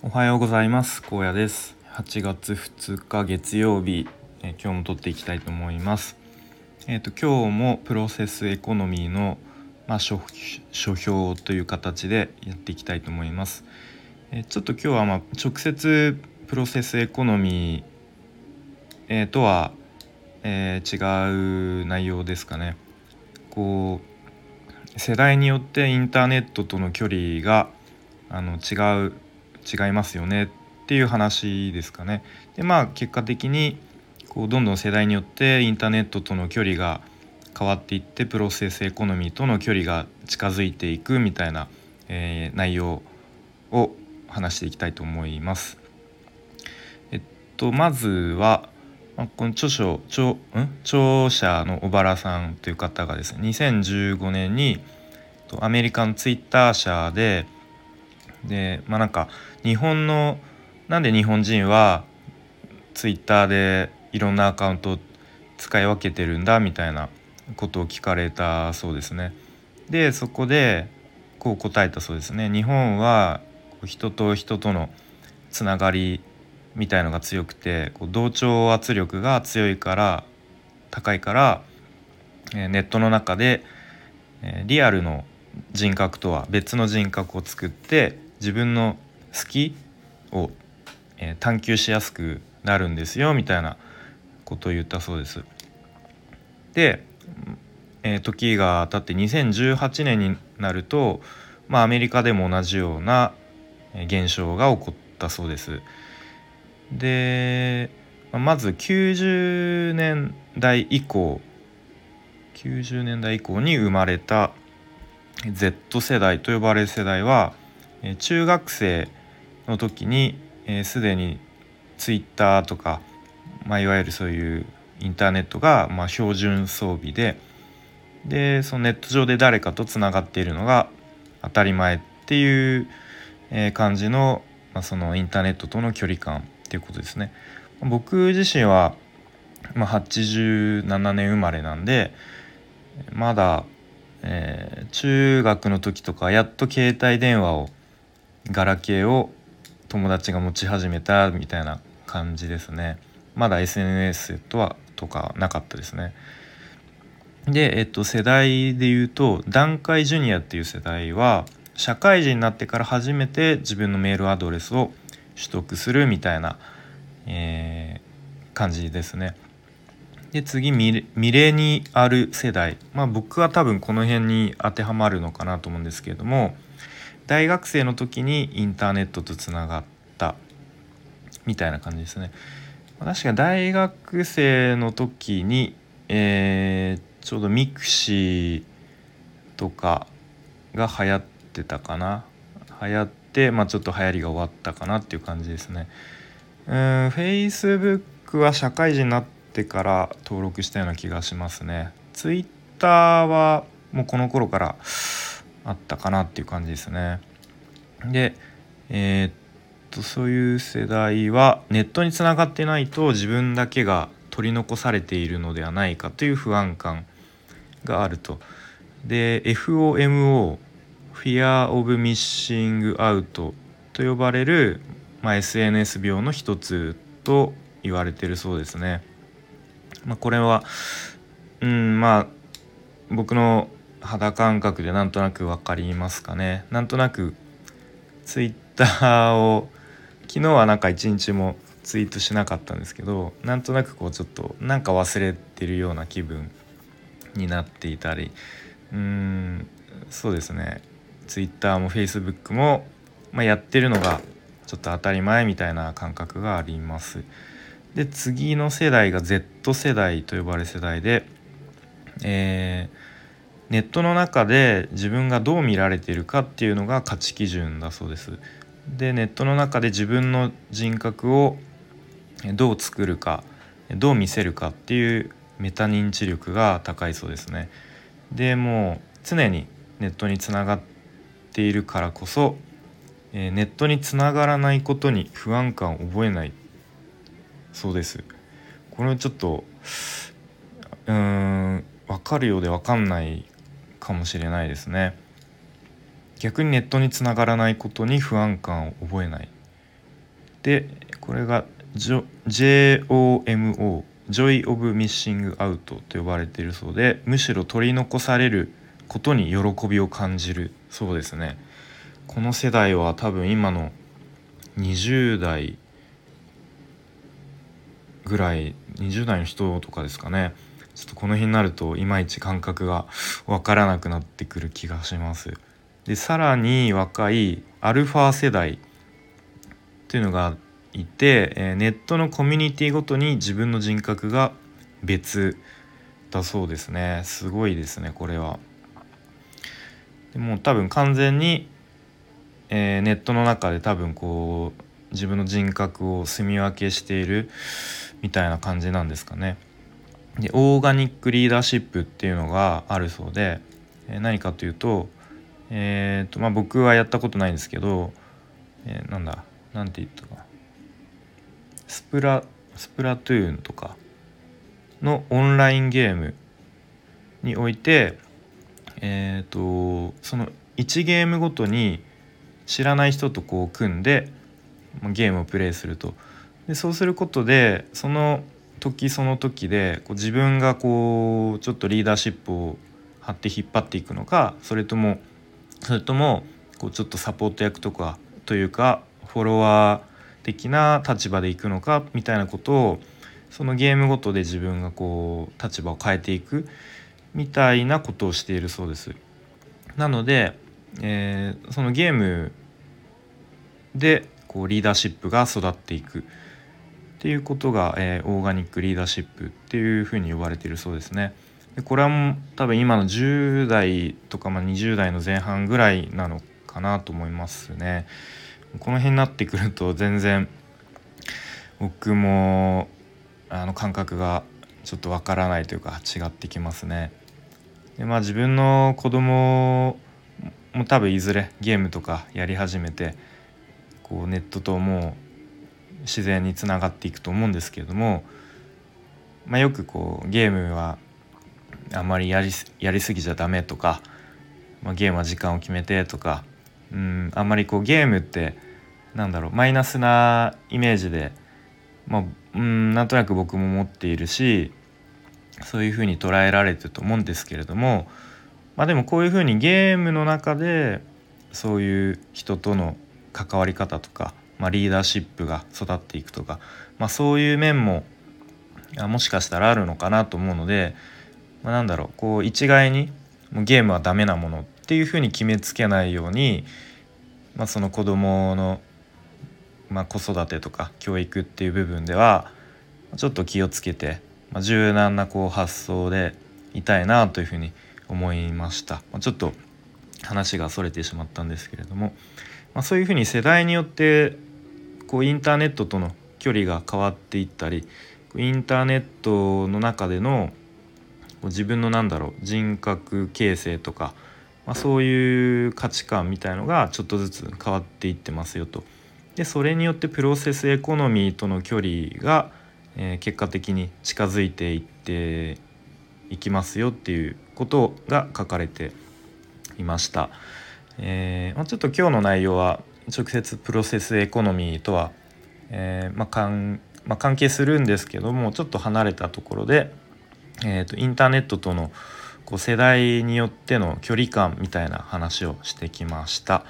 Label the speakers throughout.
Speaker 1: おはようございます。高野です。8月2日月曜日、え今日も撮っていきたいと思います。えっ、ー、と今日もプロセスエコノミーのまあ、書書評という形でやっていきたいと思います、えー、ちょっと今日はまあ直接プロセスエコノミー、えー、とは、え違う内容ですかね。こう世代によってインターネットとの距離があの違う違いますよねっていう話ですかね。でまあ結果的にこうどんどん世代によってインターネットとの距離が変わっていってプロセスエコノミーとの距離が近づいていくみたいな、えー、内容を話していきたいと思います。えっとまずはこの著書著著者の小原さんという方がですね2015年にアメリカンツイッター社ででまあなんか日本のなんで日本人はツイッターでいろんなアカウント使い分けてるんだみたいなことを聞かれたそうですね。でそこでこう答えたそうですね。日本は人と人とのつながりみたいのが強くてこう同調圧力が強いから高いから、えネットの中で、えリアルの人格とは別の人格を作って自分の好きを、え、探求しやすくなるんですよみたいなことを言ったそうです。で、えー、時が経って2018年になると、まあ、アメリカでも同じような現象が起こったそうです。でまず90年代以降90年代以降に生まれた Z 世代と呼ばれる世代は中学生の時にすで、にツイッターとか、まあ、いわゆるそういうインターネットが、まあ、標準装備ででそのネット上で誰かとつながっているのが当たり前っていう感じの,、まあそのインターネットとの距離感っていうことですね。僕自身は、まあ、87年生まれなんでまだ、えー、中学の時とかやっと携帯電話をガラケーを友達が持ち始めたみたいな感じですね。まだ SNS とはとかなかったですね。で、えっと、世代で言うと団塊ジュニアっていう世代は社会人になってから初めて自分のメールアドレスを取得するみたいな、えー、感じですね。で次ミレニアル世代。まあ僕は多分この辺に当てはまるのかなと思うんですけれども大学生の時にインターネットとつながったみたいな感じですね。確か大学生の時に、えー、ちょうど mixi とかが流行ってたかな流行って、まあ、ちょっと流行りが終わったかなっていう感じですね。うん Facebook は社会人になってから登録したような気がしますね。Twitter はもうこの頃からあったかなっていう感じですね。でえー、っとそういう世代はネットにつながってないと自分だけが取り残されているのではないかという不安感があると。で FOMO Fear of Missing Out と呼ばれる、まあ、SNS 病の一つと言われてるそうですね。まあ、これはうんまあ僕の肌感覚でなんとなく分かりますかね。なんとなくツイッターを昨日はなんか一日もツイートしなかったんですけどなんとなくこうちょっとなんか忘れてるような気分になっていたり。うーんそうですね。ツイッターもフェイスブックも、まあ、やってるのがちょっと当たり前みたいな感覚があります。で次の世代が Z 世代と呼ばれる世代で、えーネットの中で自分がどう見られているかっていうのが価値基準だそうです。でネットの中で自分の人格をどう作るかどう見せるかっていうメタ認知力が高いそうですね。でもう常にネットにつながっているからこそ、えネットにつながらないことに不安感を覚えないそうです。これちょっとうーん分かるようで分かんないかもしれないですね。逆にネットにつながらないことに不安感を覚えない。でこれが JOMO Joy of Missing Out と呼ばれているそうでむしろ取り残されることに喜びを感じるそうですね。この世代は多分今の20代ぐらい20代の人とかですかね。ちょっとこの辺になるといまいち感覚が分からなくなってくる気がします。でさらに若いアルファ世代っていうのがいて、えネットのコミュニティごとに自分の人格が別だそうですねすごいですねこれは。でも多分完全に、えー、ネットの中で多分こう自分の人格を住み分けしているみたいな感じなんですかね。でオーガニックリーダーシップっていうのがあるそうで、え、何かというと,、えーとまあ、僕はやったことないんですけど、えー、なんだなんて言ったかスプラスプラトゥーンとかのオンラインゲームにおいてえっ、ー、とその1ゲームごとに知らない人とこう組んでゲームをプレイすると。でそうすることでその時その時でこう自分がこうちょっとリーダーシップを張って引っ張っていくのかそれともそれともこうちょっとサポート役とかというかフォロワー的な立場でいくのかみたいなことをそのゲームごとで自分がこう立場を変えていくみたいなことをしているそうです。なので、えー、そのゲームでこうリーダーシップが育っていくっていうことが、えー、オーガニックリーダーシップっていうふうに呼ばれているそうですね。でこれはもう多分今の10代とか、まあ、20代の前半ぐらいなのかなと思いますね。この辺になってくると全然僕もあの感覚がちょっとわからないというか違ってきますね。でまあ自分の子供も多分いずれゲームとかやり始めてこうネットともう自然につながっていくと思うんですけれども、まあ、よくこうゲームはあんまりやりやりすぎちゃダメとか、まあ、ゲームは時間を決めてとかうんあんまりこうゲームってなんだろうマイナスなイメージで、まあ、うんなんとなく僕も持っているしそういうふうに捉えられてると思うんですけれどもまあでもこういうふうにゲームの中でそういう人との関わり方とか、まあ、リーダーシップが育っていくとか、まあ、そういう面ももしかしたらあるのかなと思うので、まあ、なんだろうこう一概にもうゲームはダメなものっていうふうに決めつけないように、まあ、その子供のまの、子育てとか教育っていう部分ではちょっと気をつけて、まあ、柔軟なこう発想でいたいなというふうに思いました。まあ、ちょっと話がそれてしまったんですけれども、まあ、そういうふうに世代によってこうインターネットとの距離が変わっていったりインターネットの中での自分のなんだろう人格形成とか、まあ、そういう価値観みたいのがちょっとずつ変わっていってますよと。でそれによってプロセスエコノミーとの距離が、え、結果的に近づいていっていきますよっていうことが書かれていました。えーまあ、ちょっと今日の内容は直接プロセスエコノミーとは、えーまあかんまあ、関係するんですけどもちょっと離れたところで、えーと、インターネットとのこう世代によっての距離感みたいな話をしてきました。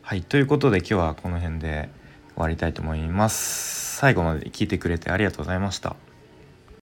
Speaker 1: はいということで今日はこの辺で終わりたいと思います。最後まで聞いてくれてありがとうございました。